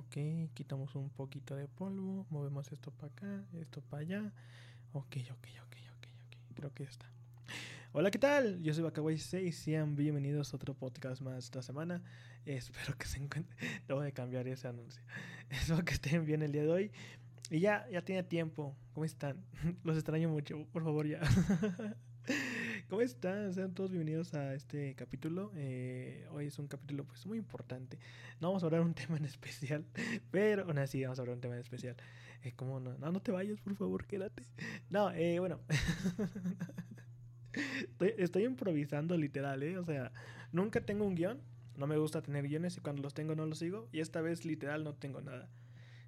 Ok, quitamos un poquito de polvo, movemos esto para acá, esto para allá. Ok, ok, ok, ok, ok. Creo que ya está. Hola, ¿qué tal? Yo soy Bacaway 6 y sean bienvenidos a otro podcast más esta semana. Espero que se encuentren. Debo de cambiar ese anuncio. Espero que estén bien el día de hoy. Y ya, ya tiene tiempo. ¿Cómo están? Los extraño mucho. Por favor, ya. ¿Cómo están? Sean todos bienvenidos a este capítulo. Eh, hoy es un capítulo pues muy importante. No vamos a hablar un tema en especial, pero aún así vamos a hablar un tema en especial. Eh, ¿Cómo no? No, no te vayas, por favor, quédate. No, eh, bueno. estoy, estoy improvisando literal, ¿eh? O sea, nunca tengo un guion. No me gusta tener guiones y cuando los tengo no los sigo. Y esta vez literal no tengo nada.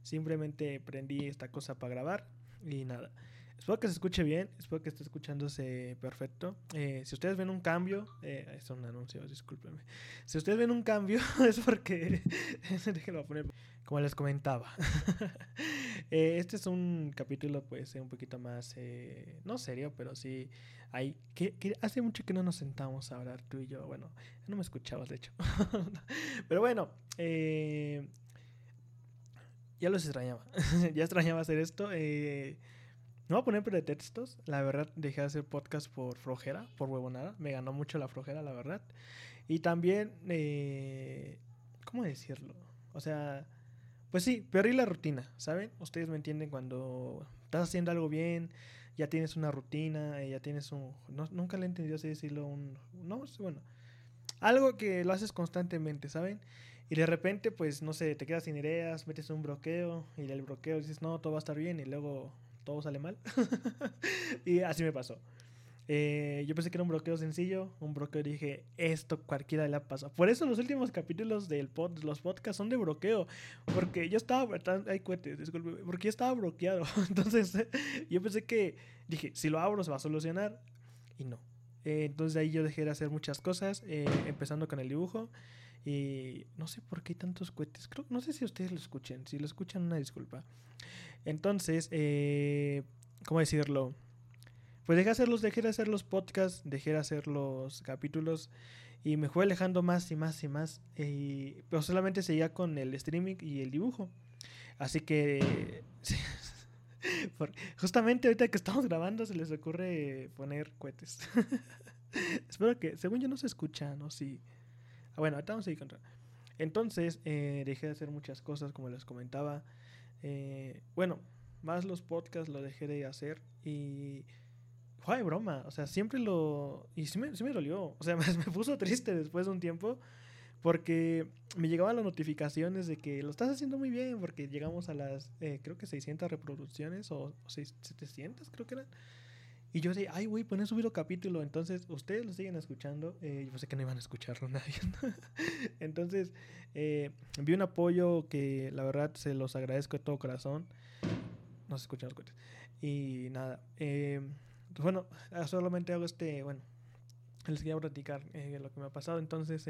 Simplemente prendí esta cosa para grabar y nada. Espero que se escuche bien, espero que esté escuchándose perfecto. Eh, si ustedes ven un cambio, eh, es un anuncio, discúlpenme. Si ustedes ven un cambio, es porque. déjenlo poner. Como les comentaba. eh, este es un capítulo, pues, un poquito más. Eh, no serio, pero sí. Hay, que, hace mucho que no nos sentamos a hablar tú y yo. Bueno, no me escuchabas, de hecho. pero bueno, eh, ya los extrañaba. ya extrañaba hacer esto. Eh no voy a poner pretextos. La verdad, dejé de hacer podcast por flojera, por huevonada. Me ganó mucho la flojera, la verdad. Y también, eh, ¿cómo decirlo? O sea, pues sí, perdí la rutina, ¿saben? Ustedes me entienden cuando estás haciendo algo bien, ya tienes una rutina, eh, ya tienes un... No, nunca le he entendido así decirlo, un... No, bueno. Algo que lo haces constantemente, ¿saben? Y de repente, pues, no sé, te quedas sin ideas, metes un bloqueo y el bloqueo dices, no, todo va a estar bien y luego todo sale mal. y así me pasó. Eh, yo pensé que era un bloqueo sencillo, un bloqueo dije, esto cualquiera le ha pasado. Por eso los últimos capítulos del pod, los podcasts son de bloqueo, porque yo estaba, hay cohetes, disculpe, porque yo estaba bloqueado. Entonces, yo pensé que, dije, si lo abro se va a solucionar, y no. Eh, entonces ahí yo dejé de hacer muchas cosas, eh, empezando con el dibujo. Y no sé por qué hay tantos cohetes. No sé si ustedes lo escuchen. Si lo escuchan, una disculpa. Entonces, eh, ¿cómo decirlo? Pues dejé de hacer los, dejé de hacer los podcasts, dejé de hacer los capítulos y me fue alejando más y más y más. Y, pero solamente seguía con el streaming y el dibujo. Así que justamente ahorita que estamos grabando se les ocurre poner cohetes. Espero que, según yo no se escucha, ¿no? Sí. Ah, bueno, ahorita vamos a seguir contra. Entonces, eh, dejé de hacer muchas cosas, como les comentaba. Eh, bueno, más los podcasts lo dejé de hacer y... De broma, o sea, siempre lo... Y sí me, sí me dolió, o sea, me, puso triste después de un tiempo porque me llegaban las notificaciones de que lo estás haciendo muy bien porque llegamos a las, eh, creo que 600 reproducciones o, o 700 creo que eran. Y yo decía, ay, güey, pues no subido capítulo. Entonces, ustedes lo siguen escuchando. Eh, yo sé que no iban a escucharlo nadie. Entonces, eh, vi un apoyo que la verdad se los agradezco de todo corazón. No se escuchan los cohetes. Y nada. Eh, bueno, solamente hago este. Bueno, les quería platicar eh, lo que me ha pasado. Entonces,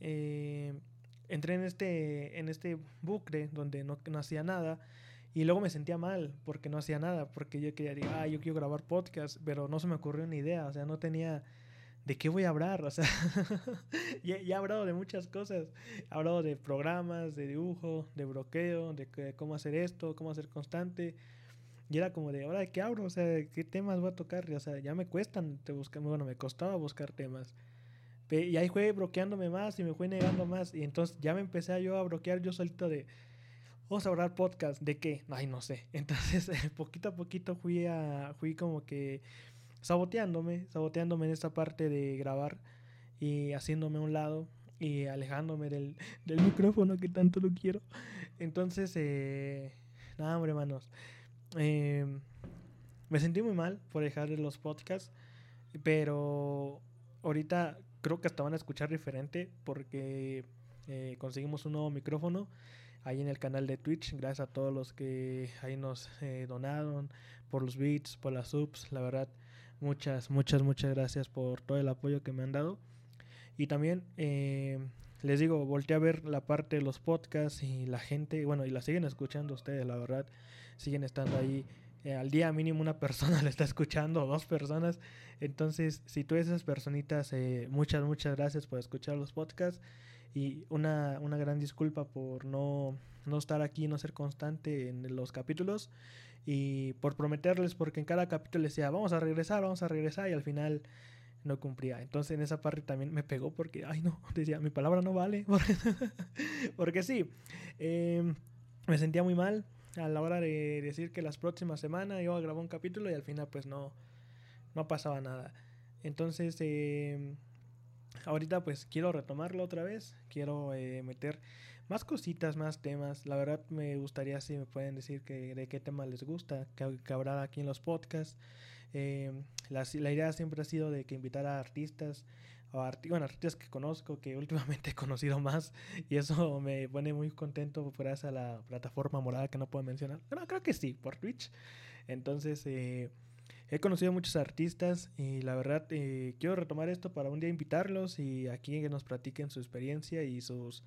entré en este, en este bucle donde no, no hacía nada. Y luego me sentía mal porque no hacía nada, porque yo quería ah, yo quiero grabar podcast, pero no se me ocurrió ni idea, o sea, no tenía de qué voy a hablar, o sea, ya, he hablado de muchas cosas, he hablado de programas, de dibujo, de bloqueo, de cómo hacer esto, cómo hacer constante, y era como de, ahora, ¿de qué hablo? O sea, ¿qué temas voy a tocar? O sea, ya me cuestan te buscar, bueno, me costaba buscar temas. Y ahí fue bloqueándome más y me fue negando más, y entonces ya me empecé yo a bloquear yo solito de vamos a hablar podcast, ¿de qué? Ay, no sé. Entonces, poquito a poquito fui a, fui como que saboteándome, saboteándome en esta parte de grabar y haciéndome a un lado y alejándome del, del micrófono que tanto lo quiero. Entonces, eh, nada, hombre, hermanos. Eh, me sentí muy mal por dejar los podcasts, pero ahorita creo que hasta van a escuchar diferente porque eh, conseguimos un nuevo micrófono ahí en el canal de Twitch. Gracias a todos los que ahí nos eh, donaron por los beats, por las subs. La verdad, muchas, muchas, muchas gracias por todo el apoyo que me han dado. Y también eh, les digo, volteé a ver la parte de los podcasts y la gente, bueno, y la siguen escuchando ustedes, la verdad, siguen estando ahí. Eh, al día mínimo una persona le está escuchando, dos personas. Entonces, si tú esas personitas, eh, muchas, muchas gracias por escuchar los podcasts. Y una, una gran disculpa por no, no estar aquí, no ser constante en los capítulos y por prometerles, porque en cada capítulo decía, vamos a regresar, vamos a regresar, y al final no cumplía. Entonces en esa parte también me pegó porque, ay no, decía, mi palabra no vale. porque sí, em, me sentía muy mal a la hora de decir que las próximas semanas a grabar un capítulo y al final pues no, no pasaba nada. Entonces, eh, ahorita pues quiero retomarlo otra vez, quiero eh, meter más cositas, más temas. La verdad me gustaría si me pueden decir que, de qué tema les gusta, que, habrá aquí en los podcasts. Eh, la, idea siempre ha sido de que invitar a artistas, o bueno, artistas que conozco, que últimamente he conocido más, y eso me pone muy contento gracias a la plataforma morada que no puedo mencionar. Pero creo que sí, por Twitch. Entonces, eh, he conocido muchos artistas y la verdad eh, quiero retomar esto para un día invitarlos y aquí que nos platiquen su experiencia y sus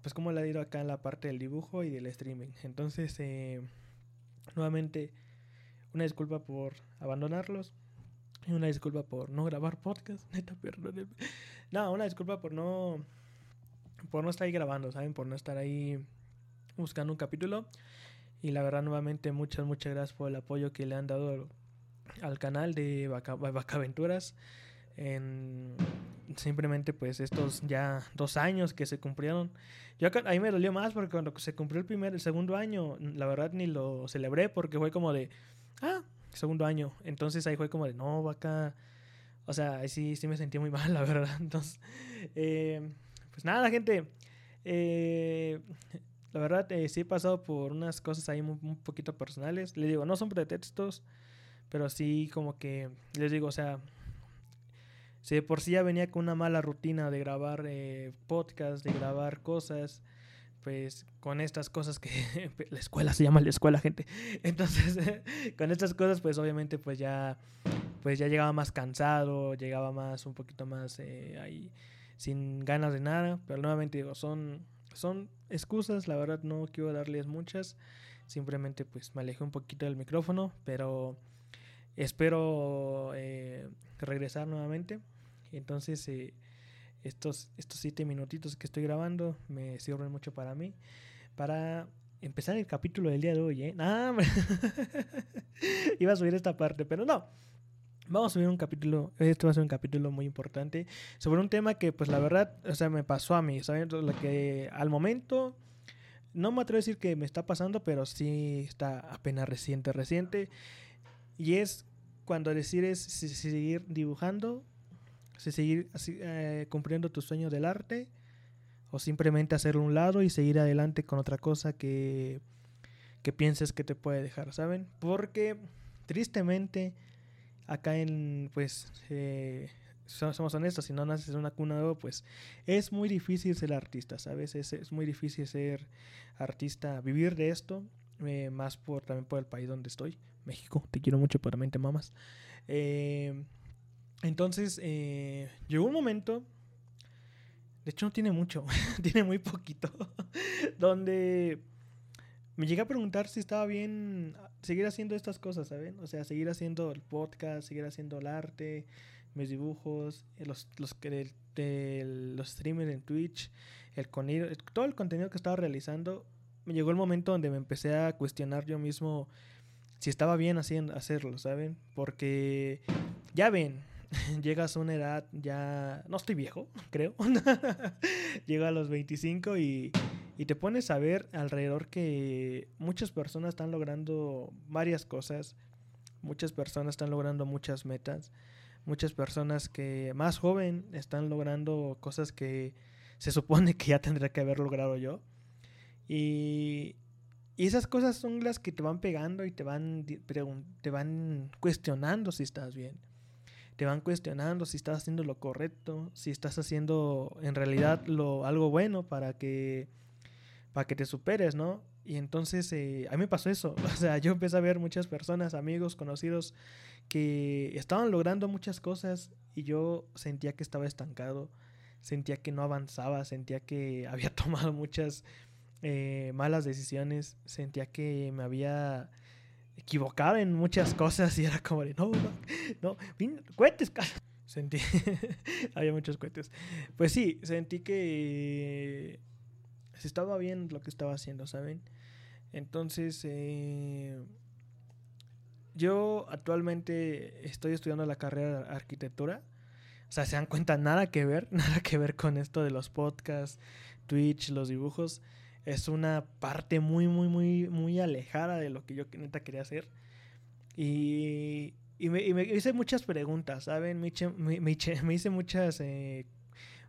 pues cómo le ha ido acá en la parte del dibujo y del streaming. Entonces, eh, nuevamente, una disculpa por abandonarlos. Y una disculpa por no grabar podcast. Neta, perdónenme. No, una disculpa por no. Por no estar ahí grabando, ¿saben? Por no estar ahí buscando un capítulo. Y la verdad, nuevamente, muchas, muchas gracias por el apoyo que le han dado al canal de Vaca, Aventuras. En simplemente pues estos ya dos años que se cumplieron. Yo a mí me dolió más porque cuando se cumplió el primer, el segundo año, la verdad ni lo celebré porque fue como de, ah, segundo año. Entonces ahí fue como de, no, vaca. O sea, ahí sí, sí me sentí muy mal, la verdad. Entonces, eh, pues nada, gente. Eh, la verdad, eh, sí he pasado por unas cosas ahí un, un poquito personales. Les digo, no son pretextos, pero sí como que, les digo, o sea, si de por sí ya venía con una mala rutina de grabar eh, podcast, de grabar cosas, pues con estas cosas que la escuela se llama la escuela, gente. Entonces, con estas cosas, pues obviamente, pues ya, pues ya llegaba más cansado, llegaba más, un poquito más eh, ahí, sin ganas de nada. Pero nuevamente digo, son, son excusas, la verdad no quiero darles muchas. Simplemente, pues me alejé un poquito del micrófono, pero espero eh, regresar nuevamente. Entonces, eh, estos, estos siete minutitos que estoy grabando me sirven mucho para mí. Para empezar el capítulo del día de hoy, ¿eh? Iba a subir esta parte, pero no. Vamos a subir un capítulo, este va a ser un capítulo muy importante, sobre un tema que, pues la verdad, o sea, me pasó a mí, ¿saben? Lo que al momento, no me atrevo a decir que me está pasando, pero sí está apenas reciente, reciente. Y es cuando decides si seguir dibujando si seguir eh, cumpliendo tu sueño del arte o simplemente hacerlo un lado y seguir adelante con otra cosa que, que pienses que te puede dejar, ¿saben? Porque tristemente acá en, pues, eh, somos honestos, si no naces en una cuna de pues es muy difícil ser artista, ¿sabes? Es, es muy difícil ser artista, vivir de esto, eh, más por también por el país donde estoy, México, te quiero mucho, por mente mamas. Eh, entonces, eh, llegó un momento, de hecho no tiene mucho, tiene muy poquito, donde me llegué a preguntar si estaba bien seguir haciendo estas cosas, ¿saben? O sea, seguir haciendo el podcast, seguir haciendo el arte, mis dibujos, eh, los, los, los streamers en Twitch, el todo el contenido que estaba realizando. Me llegó el momento donde me empecé a cuestionar yo mismo si estaba bien haciendo, hacerlo, ¿saben? Porque ya ven, llegas a una edad ya, no estoy viejo, creo, llega a los 25 y, y, te pones a ver alrededor que muchas personas están logrando varias cosas, muchas personas están logrando muchas metas, muchas personas que más joven están logrando cosas que se supone que ya tendría que haber logrado yo. Y, y esas cosas son las que te van pegando y te van, te van cuestionando si estás bien te van cuestionando si estás haciendo lo correcto, si estás haciendo en realidad lo, algo bueno para que, para que te superes, ¿no? Y entonces eh, a mí me pasó eso, o sea, yo empecé a ver muchas personas, amigos, conocidos, que estaban logrando muchas cosas y yo sentía que estaba estancado, sentía que no avanzaba, sentía que había tomado muchas eh, malas decisiones, sentía que me había equivocado en muchas cosas y era como de, no, no, cuentes. sentí. Había muchos cohetes. Pues sí, sentí que se estaba bien lo que estaba haciendo, ¿saben? Entonces, eh, yo actualmente estoy estudiando la carrera de arquitectura. O sea, se dan cuenta, nada que ver, nada que ver con esto de los podcasts, Twitch, los dibujos. Es una parte muy, muy, muy, muy alejada de lo que yo neta quería hacer. Y, y, me, hice muchas preguntas, ¿saben? Me, me, hice muchas, eh,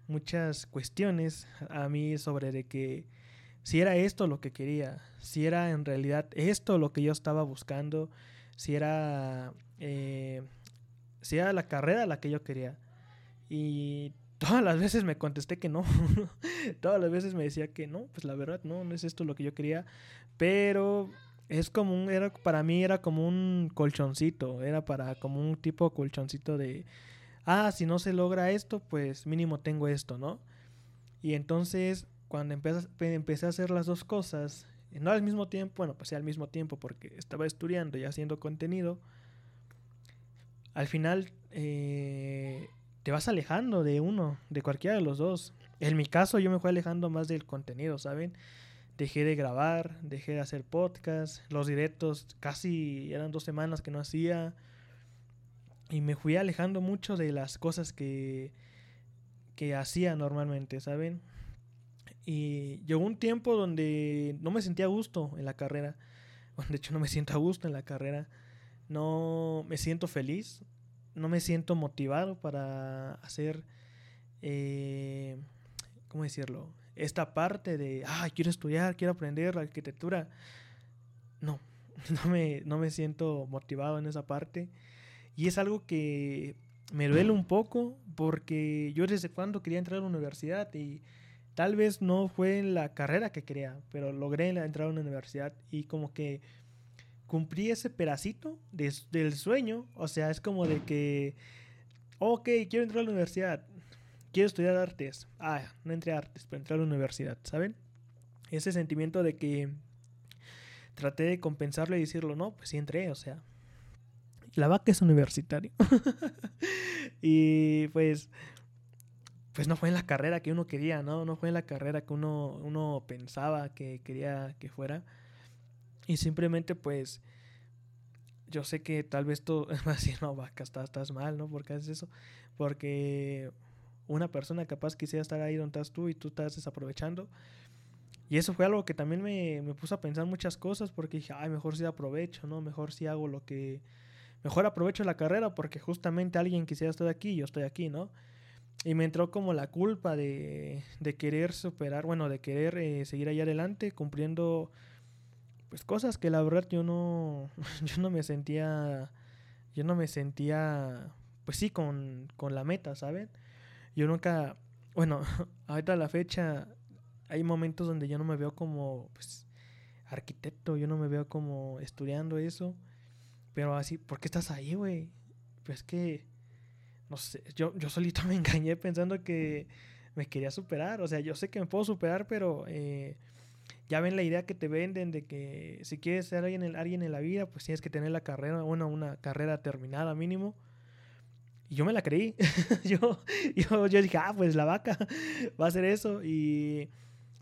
muchas cuestiones a mí sobre de que si era esto lo que quería, si era en realidad esto lo que yo estaba buscando si era, eh, si era la carrera la que yo quería. Y todas las veces me contesté que no. todas las veces me decía que no, pues la verdad no, no es esto lo que yo quería. Pero es como un, era, para mí era como un colchoncito, era para como un tipo colchoncito de, ah, si no se logra esto, pues mínimo tengo esto, ¿no? Y entonces cuando empecé, empecé a hacer las dos cosas, no al mismo tiempo, bueno, pues sí al mismo tiempo porque estaba estudiando y haciendo contenido, al final eh, te vas alejando de uno, de cualquiera de los dos. En mi caso yo me fui alejando más del contenido, ¿saben? Dejé de grabar, dejé de hacer podcast, los directos casi eran dos semanas que no hacía y me fui alejando mucho de las cosas que, que hacía normalmente, ¿saben? Y llegó un tiempo donde no me sentía a gusto en la carrera. De hecho, no me siento a gusto en la carrera. No me siento feliz. No me siento motivado para hacer, eh, ¿cómo decirlo? Esta parte de, ah, quiero estudiar, quiero aprender la arquitectura. No, no me, no me siento motivado en esa parte. Y es algo que me duele un poco porque yo desde cuando quería entrar a la universidad y Tal vez no fue la carrera que quería, pero logré entrar a una universidad y como que cumplí ese pedacito del sueño. O sea, es como de que, ok, quiero entrar a la universidad, quiero estudiar artes. Ah, no entré a artes, pero entré a la universidad, ¿saben? Ese sentimiento de que traté de compensarlo y decirlo, no, pues sí entré, o sea, la vaca es universitario. y pues pues no fue en la carrera que uno quería, ¿no? No fue en la carrera que uno, uno pensaba que quería que fuera. Y simplemente pues yo sé que tal vez tú vas a decir, no, vaca, estás, estás mal, ¿no? ¿Por qué haces eso? Porque una persona capaz quisiera estar ahí donde estás tú y tú estás desaprovechando. Y eso fue algo que también me, me puso a pensar muchas cosas porque dije, ay, mejor si aprovecho, ¿no? Mejor si hago lo que... Mejor aprovecho la carrera porque justamente alguien quisiera estar aquí y yo estoy aquí, ¿no? Y me entró como la culpa de, de querer superar, bueno, de querer eh, seguir ahí adelante cumpliendo pues cosas que la verdad yo no, yo no me sentía, yo no me sentía, pues sí, con, con la meta, ¿saben? Yo nunca, bueno, ahorita a la fecha hay momentos donde yo no me veo como, pues, arquitecto, yo no me veo como estudiando eso, pero así, ¿por qué estás ahí, güey? Pues que no sé, yo, yo solito me engañé pensando que me quería superar. O sea, yo sé que me puedo superar, pero eh, ya ven la idea que te venden de que si quieres ser alguien en, alguien en la vida, pues tienes que tener la carrera, bueno, una carrera terminada mínimo. Y yo me la creí. yo, yo, yo dije, ah, pues la vaca va a ser eso. Y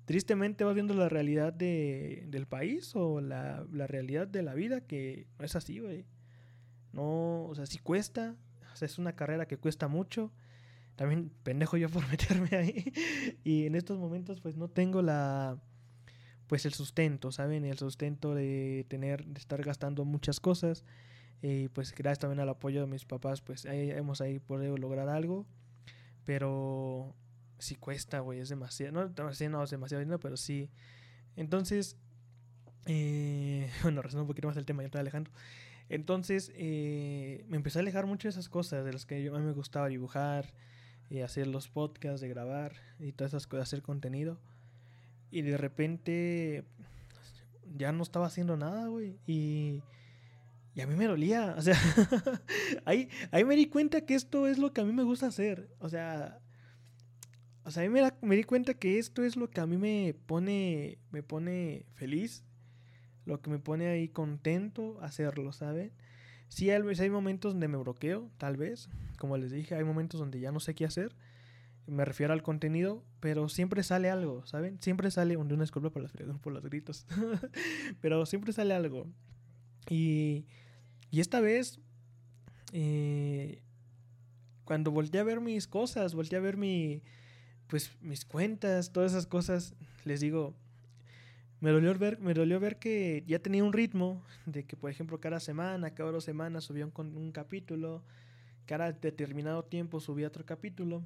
tristemente vas viendo la realidad de, del país o la, la realidad de la vida que no es así, güey. No, o sea, sí cuesta, es una carrera que cuesta mucho. También pendejo yo por meterme ahí. y en estos momentos pues no tengo la pues el sustento, ¿saben? El sustento de tener, de estar gastando muchas cosas. Y pues gracias también al apoyo de mis papás, pues ahí, hemos ahí podido lograr algo. Pero sí cuesta, güey, es demasiado. No, no es demasiado dinero, pero sí. Entonces, eh, bueno, resumo un poquito más el tema, ya estoy alejando. Entonces eh, me empecé a alejar mucho de esas cosas de las que yo, a mí me gustaba dibujar, y hacer los podcasts, de grabar y todas esas cosas, hacer contenido. Y de repente ya no estaba haciendo nada, güey. Y, y a mí me dolía. O sea, ahí, ahí me di cuenta que esto es lo que a mí me gusta hacer. O sea, o sea, a mí me, me di cuenta que esto es lo que a mí me pone, me pone feliz lo que me pone ahí contento hacerlo, ¿saben? Sí hay, hay momentos donde me bloqueo, tal vez. Como les dije, hay momentos donde ya no sé qué hacer. Me refiero al contenido, pero siempre sale algo, ¿saben? Siempre sale, una disculpa por, las, por los gritos, pero siempre sale algo. Y, y esta vez, eh, cuando volteé a ver mis cosas, volteé a ver mi, pues, mis cuentas, todas esas cosas, les digo, me dolió ver, me dolió ver que ya tenía un ritmo de que, por ejemplo, cada semana, cada dos semanas subía un, un capítulo, cada determinado tiempo subía otro capítulo.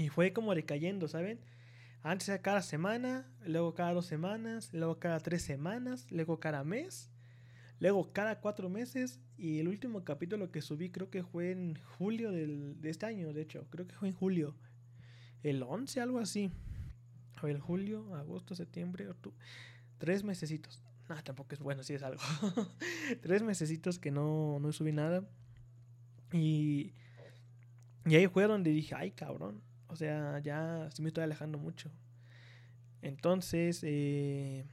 Y fue como decayendo, ¿saben? Antes era cada semana, luego cada dos semanas, luego cada tres semanas, luego cada mes, luego cada cuatro meses. Y el último capítulo que subí creo que fue en julio del, de este año, de hecho, creo que fue en julio. El 11, algo así. A ver, julio, agosto, septiembre, octubre. Tres mesecitos. No, tampoco es bueno, si es algo. tres mesecitos que no, no subí nada. Y, y ahí fue donde dije, ay cabrón, o sea, ya sí me estoy alejando mucho. Entonces, eh,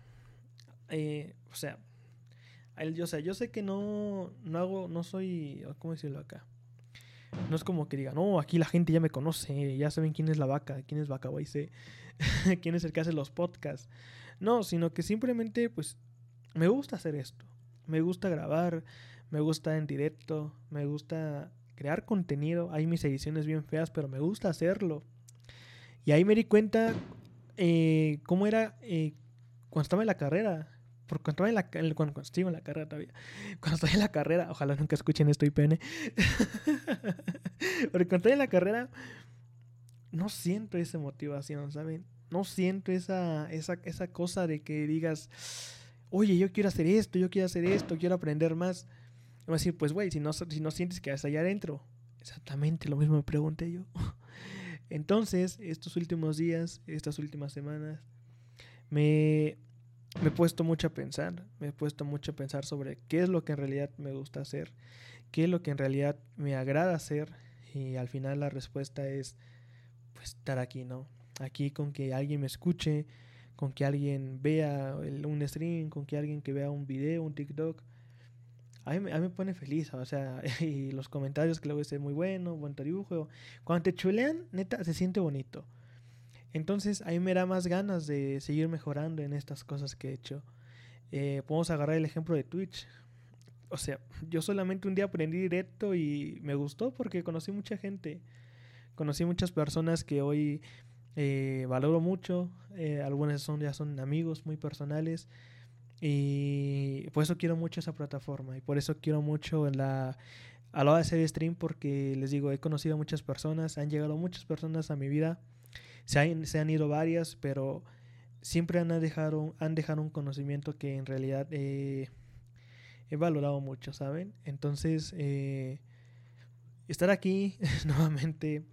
eh, o sea, yo, o sea, yo sé que no, no hago, no soy, ¿cómo decirlo acá? No es como que diga, no, aquí la gente ya me conoce, ya saben quién es la vaca, quién es vaca, sé quién es el que hace los podcasts. No, sino que simplemente, pues, me gusta hacer esto. Me gusta grabar, me gusta en directo, me gusta crear contenido. Hay mis ediciones bien feas, pero me gusta hacerlo. Y ahí me di cuenta eh, cómo era eh, cuando estaba en la carrera. Porque cuando estaba en la, cuando, en la carrera todavía. Cuando estaba en la carrera, ojalá nunca escuchen esto IPN. Porque cuando estoy en la carrera, no siento esa motivación, ¿saben? No siento esa, esa, esa cosa de que digas, oye, yo quiero hacer esto, yo quiero hacer esto, quiero aprender más. Y a decir, pues, güey, si no, si no sientes que vas allá adentro. Exactamente lo mismo me pregunté yo. Entonces, estos últimos días, estas últimas semanas, me, me he puesto mucho a pensar. Me he puesto mucho a pensar sobre qué es lo que en realidad me gusta hacer, qué es lo que en realidad me agrada hacer. Y al final la respuesta es, pues, estar aquí, ¿no? Aquí con que alguien me escuche, con que alguien vea un stream, con que alguien que vea un video, un TikTok a mí, me pone feliz, o sea, y los comentarios que luego dicen muy bueno, buen dibujo. Cuando te chulean, neta, se siente bonito. Entonces, a mí me da más ganas de seguir mejorando en estas cosas que he hecho. Eh, podemos agarrar el ejemplo de Twitch. O sea, yo solamente un día aprendí directo y me gustó porque conocí mucha gente. Conocí muchas personas que hoy eh, valoro mucho. Eh, algunas son, ya son amigos muy personales. Y por eso quiero mucho esa plataforma y por eso quiero mucho la a la hora de hacer stream porque les digo, he conocido a muchas personas, han llegado muchas personas a mi vida, se han, se han ido varias, pero siempre han dejado, han dejado un conocimiento que en realidad he valorado mucho, ¿saben? Entonces, eh, estar aquí nuevamente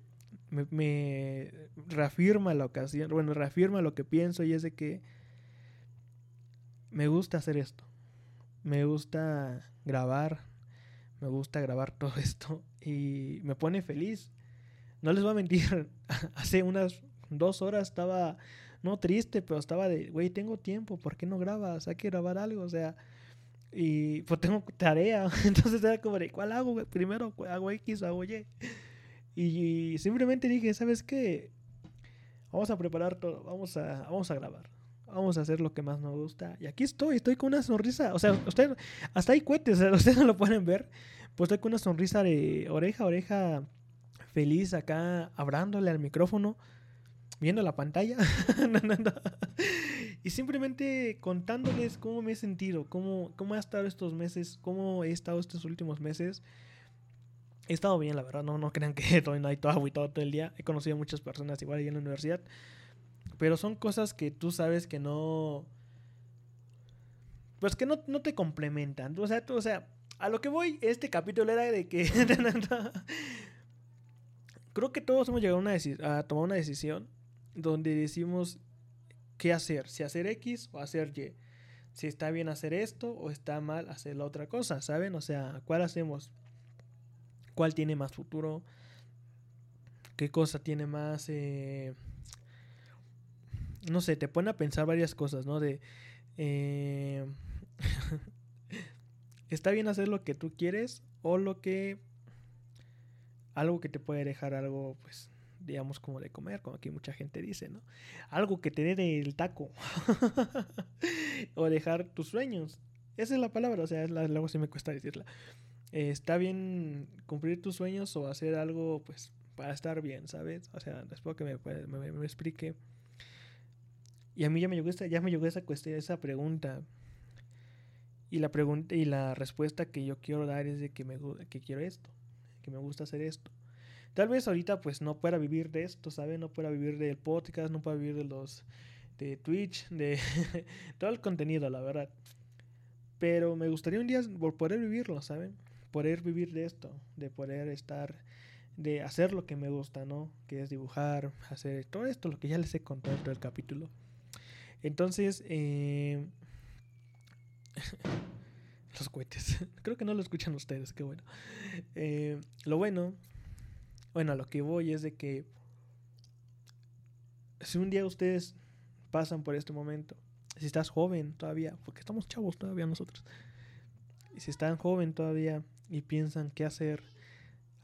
me, me reafirma la ocasión, bueno, reafirma lo que pienso y es de que me gusta hacer esto. Me gusta grabar. Me gusta grabar todo esto. Y me pone feliz. No les voy a mentir. Hace unas dos horas estaba, no triste, pero estaba de, güey, tengo tiempo. ¿Por qué no grabas? Hay que grabar algo. O sea, y pues tengo tarea. Entonces era como de, ¿cuál hago? Primero hago X hago Y. Y simplemente dije, ¿sabes qué? Vamos a preparar todo. Vamos a, vamos a grabar vamos a hacer lo que más nos gusta. Y aquí estoy, estoy con una sonrisa. O sea, usted, hasta hay cohetes, ustedes no lo pueden ver. Pues estoy con una sonrisa de oreja oreja, feliz acá, hablándole al micrófono, viendo la pantalla. y simplemente contándoles cómo me he sentido, cómo, cómo he estado estos meses, cómo he estado estos últimos meses. He estado bien, la verdad, no, no crean que todo, no hay todo todo el día. He conocido a muchas personas igual ahí en la universidad. Pero son cosas que tú sabes que no. Pues que no, te complementan. O sea, o sea, a lo que voy, este capítulo era de que. Creo que todos hemos llegado a, una a tomar una decisión donde decimos qué hacer, si hacer X o hacer Y. Si está bien hacer esto o está mal hacer la otra cosa, ¿saben? O sea, ¿cuál hacemos? ¿Cuál tiene más futuro? ¿Qué cosa tiene más... Eh, no sé, te pone a pensar varias cosas, ¿no? De... Eh, está bien hacer lo que tú quieres o lo que algo que te puede dejar algo pues digamos como de comer, como aquí mucha gente dice, ¿no? Algo que te dé el taco o dejar tus sueños. Esa es la palabra, o sea, luego sí me cuesta decirla. Eh, está bien cumplir tus sueños o hacer algo pues para estar bien, ¿sabes? O sea, después que me, me, me explique. Y a mí ya me llegó esa, ya me llegó esa cuestión, esa pregunta. Y la pregunta y la respuesta que yo quiero dar es de que me que quiero esto, que me gusta hacer esto. Tal vez ahorita pues no pueda vivir de esto, ¿sabes? No pueda vivir del podcast, no pueda vivir de los de Twitch, de todo el contenido, la verdad. Pero me gustaría un día poder vivirlo, ¿saben? Poder vivir de esto, de poder estar de hacer lo que me gusta, ¿no? Que es dibujar, hacer todo esto, lo que ya les he contado en todo el capítulo. Entonces, eh, los cohetes. Creo que no lo escuchan ustedes, qué bueno. Eh, lo bueno, bueno, lo que voy es de que si un día ustedes pasan por este momento, si estás joven todavía, porque estamos chavos todavía nosotros, y si están joven todavía y piensan qué hacer,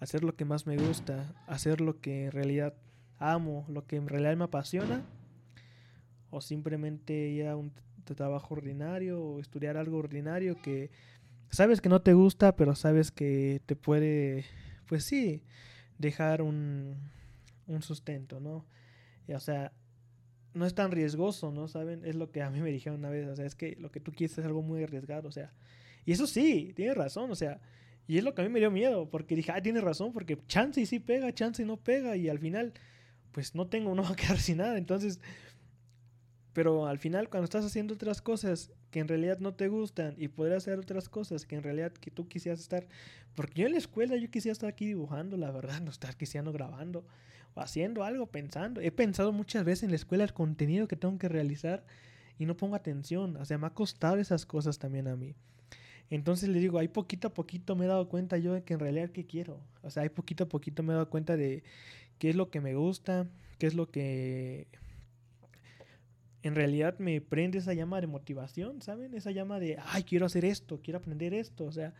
hacer lo que más me gusta, hacer lo que en realidad amo, lo que en realidad me apasiona, o simplemente ir a un trabajo ordinario o estudiar algo ordinario que sabes que no te gusta, pero sabes que te puede, pues sí, dejar un, un sustento, ¿no? o sea, no es tan riesgoso, ¿no? ¿Saben? Es lo que a mí me dijeron una vez, o sea, es que lo que tú quieres es algo muy arriesgado, o sea, y eso sí, tienes razón, o sea, y es lo que a mí me dio miedo, porque dije, ah, tienes razón, porque chance y sí pega, chance y no pega, y al final, pues no tengo, no va a quedar sin nada, entonces pero al final cuando estás haciendo otras cosas que en realidad no te gustan y poder hacer otras cosas que en realidad que tú quisieras estar, porque yo en la escuela yo quisiera estar aquí dibujando, la verdad, no estar quisiendo grabando o haciendo algo, pensando. He pensado muchas veces en la escuela el contenido que tengo que realizar y no pongo atención, o sea, me ha costado esas cosas también a mí. Entonces le digo, ahí poquito a poquito me he dado cuenta yo de que en realidad qué quiero. O sea, ahí poquito a poquito me he dado cuenta de qué es lo que me gusta, qué es lo que en realidad me prende esa llama de motivación, ¿saben? Esa llama de, ay, quiero hacer esto, quiero aprender esto, o sea,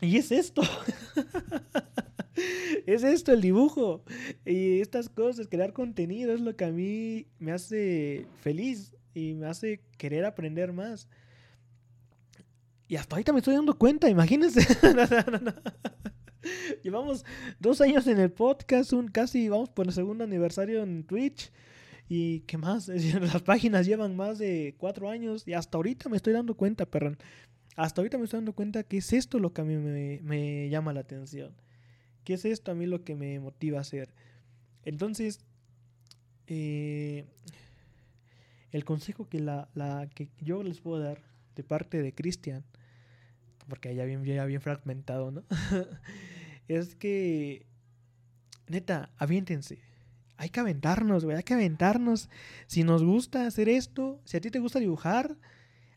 y es esto. es esto el dibujo. Y estas cosas, crear contenido es lo que a mí me hace feliz y me hace querer aprender más. Y hasta ahorita me estoy dando cuenta, imagínense. Llevamos dos años en el podcast, un casi vamos por el segundo aniversario en Twitch. ¿Y qué más? Las páginas llevan más de cuatro años y hasta ahorita me estoy dando cuenta, perdón. Hasta ahorita me estoy dando cuenta que es esto lo que a mí me, llama la atención. ¿Qué es esto a mí lo que me motiva a hacer? Entonces, eh, el consejo que, la, la, que yo les puedo dar de parte de Cristian, porque ya bien, ya bien fragmentado, ¿no? es que, neta, aviéntense hay que aventarnos, güey, hay que aventarnos. Si nos gusta hacer esto, si a ti te gusta dibujar,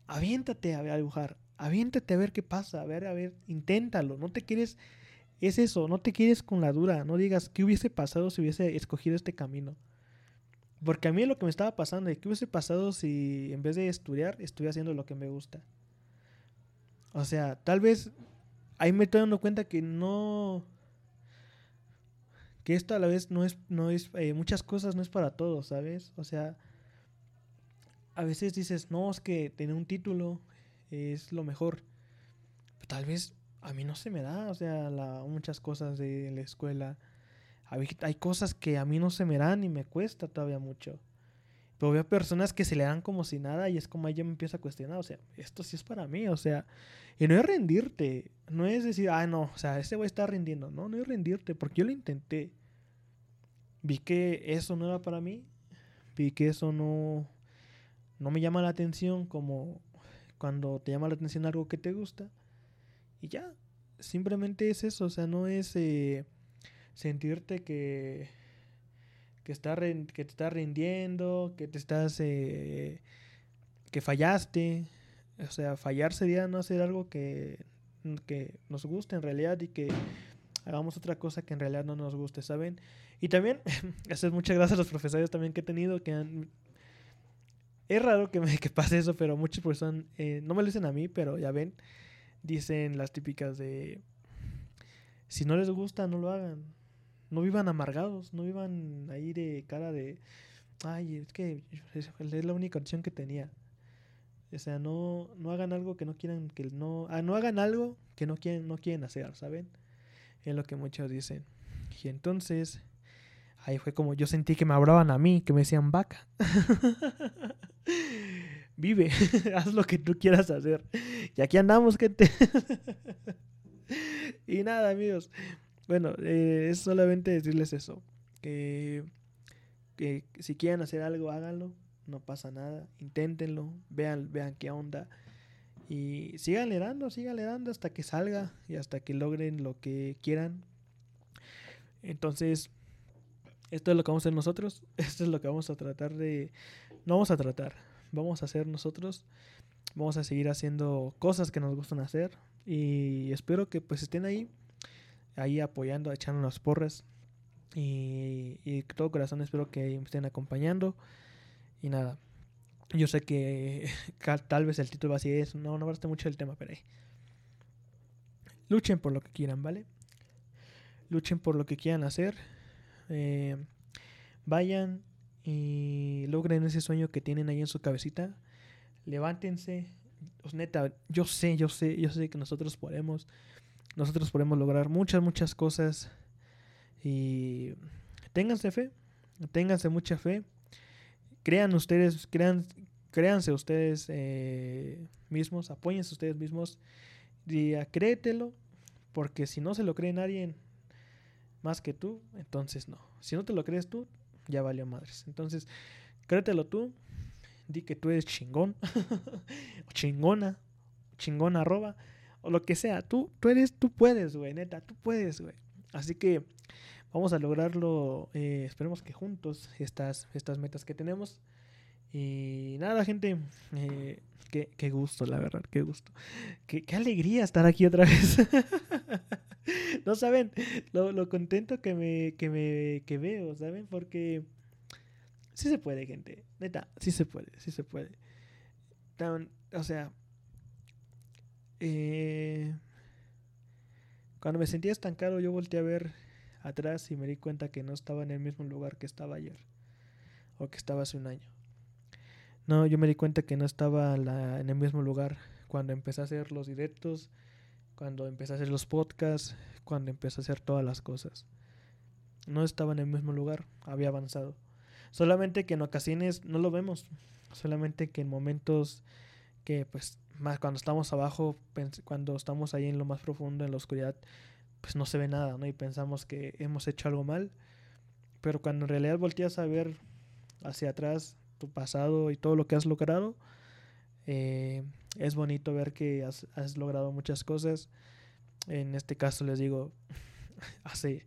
aviéntate a, dibujar, aviéntate a ver qué pasa, a ver, a ver, inténtalo, no te quieres, es eso, no te quieres con la dura, no digas qué hubiese pasado si hubiese escogido este camino. Porque a mí lo que me estaba pasando, ¿qué hubiese pasado si en vez de estudiar, estuviera haciendo lo que me gusta? O sea, tal vez ahí me estoy dando cuenta que no, que esto a la vez no es, no es, eh, muchas cosas no es para todos, ¿sabes? O sea, a veces dices, no, es que tener un título es lo mejor. Pero tal vez a mí no se me da, o sea, muchas cosas de la escuela. Hay, hay cosas que a mí no se me dan y me cuesta todavía mucho. Pero veo personas que se le dan como si nada y es como ella me empieza a cuestionar, o sea, esto sí es para mí, o sea, y no es rendirte, no es decir, ah, no, o sea, ese güey está rindiendo, no, no es rendirte, porque yo lo intenté. Vi que eso no era para mí, vi que eso no, no me llama la atención como cuando te llama la atención algo que te gusta. Y ya, simplemente es eso, o sea, no es eh, sentirte que que, está que te estás rindiendo, que te estás... Eh, que fallaste. O sea, fallar sería no hacer algo que, que nos guste en realidad y que hagamos otra cosa que en realidad no nos guste, ¿saben? Y también, eso es muchas gracias a los profesores también que he tenido que han... Es raro que, me, que pase eso, pero muchas personas, eh, no me lo dicen a mí, pero ya ven, dicen las típicas de, si no les gusta, no lo hagan. No vivan amargados, no vivan ahí de cara de, ay, es que es la única opción que tenía. O sea, no, no hagan algo que no quieran, que no, ah, no hagan algo que no quieren, no quieren hacer, ¿saben? Es lo que muchos dicen. Y entonces, ahí fue como yo sentí que me hablaban a mí, que me decían vaca. Vive, haz lo que tú quieras hacer. Y aquí andamos, gente. y nada, amigos. Bueno, eh, es solamente decirles eso. Que, que si quieren hacer algo, háganlo. No pasa nada. Inténtenlo. Vean, vean qué onda. Y sigan le dando, sigan dando hasta que salga y hasta que logren lo que quieran. Entonces, esto es lo que vamos a hacer nosotros. Esto es lo que vamos a tratar de... No vamos a tratar. Vamos a hacer nosotros. Vamos a seguir haciendo cosas que nos gustan hacer. Y espero que pues estén ahí. Ahí apoyando, echando las porras. Y, y todo corazón espero que me estén acompañando. Y nada. Yo sé que tal vez el título así es. No, no basta mucho el tema, pero ahí. Luchen por lo que quieran, ¿vale? Luchen por lo que quieran hacer. Eh, vayan y logren ese sueño que tienen ahí en su cabecita. Levántense. Pues, neta, yo sé, yo sé, yo sé que nosotros podemos. Nosotros podemos lograr muchas, muchas cosas. Y ténganse fe. Ténganse mucha fe crean ustedes, crean, créanse ustedes eh, mismos, apóyense ustedes mismos y créetelo, porque si no se lo cree nadie más que tú, entonces no. Si no te lo crees tú, ya valió madres. Entonces, créetelo tú, di que tú eres chingón, chingona, chingona arroba, lo que sea. Tú, tú eres, tú puedes, güey, neta, tú puedes, güey. Así que vamos a lograrlo, eh, esperemos que juntos, estas, estas metas que tenemos. Y nada, gente, eh, qué, gusto, la verdad, qué gusto. Qué, alegría estar aquí otra vez. no saben lo, contento que me, que me que veo, ¿saben? Porque sí se puede, gente. Neta, sí se puede, sí se puede. o sea, eh, cuando me sentía estancado, yo volteé a ver atrás y me di cuenta que no estaba en el mismo lugar que estaba ayer o que estaba hace un año. No, yo me di cuenta que no estaba en el mismo lugar cuando empecé a hacer los directos, cuando empecé a hacer los podcasts, cuando empecé a hacer todas las cosas. No estaba en el mismo lugar, había avanzado. Solamente que en ocasiones no lo vemos, solamente que en momentos que pues más cuando estamos abajo, cuando estamos ahí en lo más profundo, en la oscuridad, pues no se ve nada, ¿no? Y pensamos que hemos hecho algo mal. Pero cuando en realidad volteas a ver hacia atrás tu pasado y todo lo que has logrado, eh, es bonito ver que has, logrado muchas cosas. En este caso les digo, hace,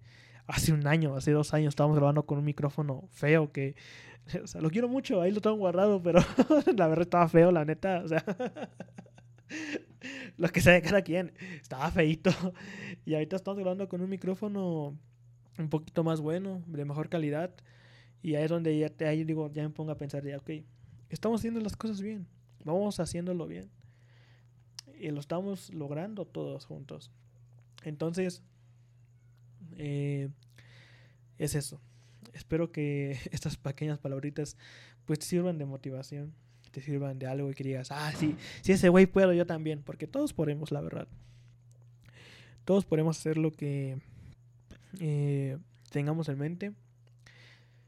hace un año, hace dos años estábamos grabando con un micrófono feo que, o sea, lo quiero mucho, ahí lo tengo guardado, pero la verdad estaba feo, la neta, o sea, lo que sea de cada quien. Estaba feito. Y ahorita estamos grabando con un micrófono un poquito más bueno, de mejor calidad. Y ahí es donde ya, te, ahí digo, ya me pongo a pensar, ya, ok, estamos haciendo las cosas bien. Vamos haciéndolo bien. Y lo estamos logrando todos juntos. Entonces, eh, es eso. Espero que estas pequeñas palabritas pues sirvan de motivación te sirvan de algo y que digas, ah, sí, si ese güey puedo, yo también, porque todos podemos, la verdad. Todos podemos hacer lo que eh, tengamos en mente.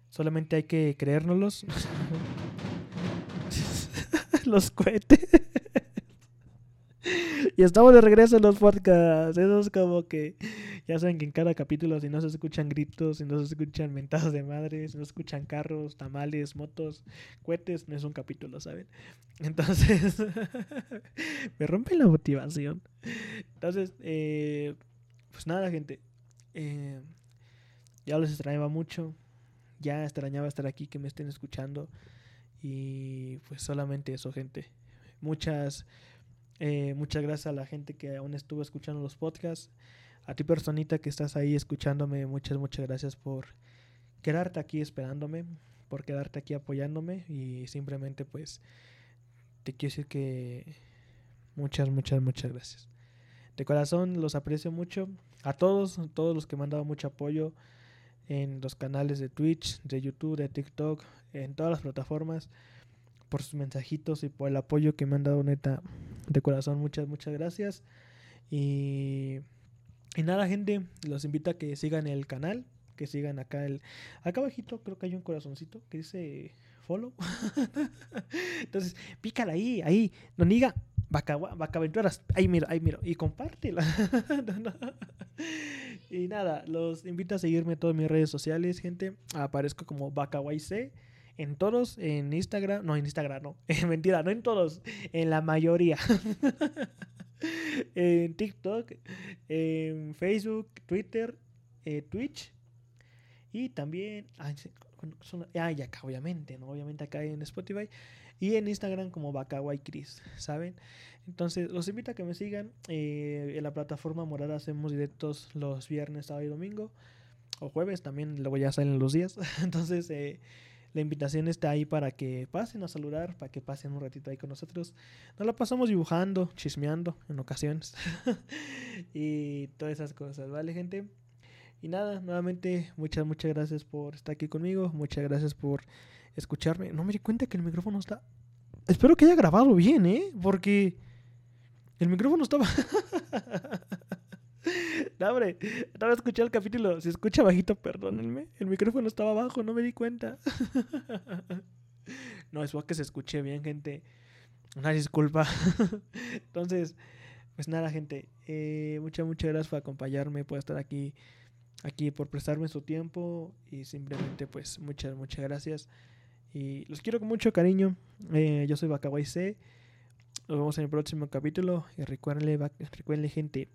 Solamente hay que creérnoslos. los cohetes. y estamos de regreso en los podcasts. Eso es como que ya saben que en cada capítulo, si no se escuchan gritos, si no se escuchan mentadas de madre, si no se escuchan carros, tamales, motos, cohetes, no es un capítulo, ¿saben? Entonces, me rompe la motivación. Entonces, eh, pues nada, gente. Eh, ya los extrañaba mucho. Ya extrañaba estar aquí, que me estén escuchando. Y pues solamente eso, gente. Muchas, eh, muchas gracias a la gente que aún estuvo escuchando los podcasts. A ti personita que estás ahí escuchándome, muchas, muchas gracias por quedarte aquí esperándome, por quedarte aquí apoyándome y simplemente pues te quiero decir que muchas, muchas, muchas gracias. De corazón los aprecio mucho. A todos, a todos los que me han dado mucho apoyo en los canales de Twitch, de YouTube, de TikTok, en todas las plataformas, por sus mensajitos y por el apoyo que me han dado neta de corazón. Muchas, muchas gracias. Y, y nada, gente, los invito a que sigan el canal, que sigan acá el... Acá abajito creo que hay un corazoncito que dice follow. Entonces, pícala ahí, ahí. No diga vaca, vaca aventuras. Ahí miro, ahí miro. Y compártela. y nada, los invito a seguirme en todas mis redes sociales, gente. Aparezco como VacaYC en todos, en Instagram, no en Instagram, no, mentira, no en todos, en la mayoría. en TikTok, en Facebook, Twitter, eh, Twitch y también, ah, y acá obviamente, ¿no? Obviamente acá en Spotify y en Instagram como Bacaway Chris, ¿saben? Entonces, los invito a que me sigan. Eh, en la plataforma morada hacemos directos los viernes, sábado y domingo. O jueves también, luego ya salen los días. Entonces, eh, la invitación está ahí para que pasen a saludar, para que pasen un ratito ahí con nosotros. Nos la pasamos dibujando, chismeando en ocasiones. y todas esas cosas, ¿vale, gente? Y nada, nuevamente, muchas, muchas gracias por estar aquí conmigo. Muchas gracias por escucharme. No me di cuenta que el micrófono está. Espero que haya grabado bien, ¿eh? Porque el micrófono estaba. no, hombre, estaba escuchando el capítulo. Si escucha bajito, perdónenme. El micrófono estaba abajo, no me di cuenta. no, es que se escuche bien, gente. Una disculpa. Entonces, pues nada, gente. Eh, muchas, muchas gracias por acompañarme, por estar aquí, aquí, por prestarme su tiempo. Y simplemente, pues, muchas, muchas gracias. Y los quiero con mucho cariño. Eh, yo soy Bacaway C. Nos vemos en el próximo capítulo. Y recuerden, recuerden gente.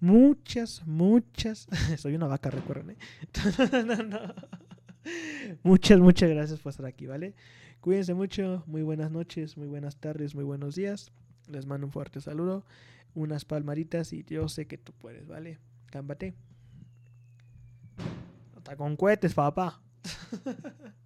Muchas, muchas. soy una vaca, recuerden. ¿eh? Muchas, muchas gracias por estar aquí, ¿vale? Cuídense mucho. Muy buenas noches, muy buenas tardes, muy buenos días. Les mando un fuerte saludo. Unas palmaritas y yo sé que tú puedes, ¿vale? Cámbate. Hasta con cohetes, papá.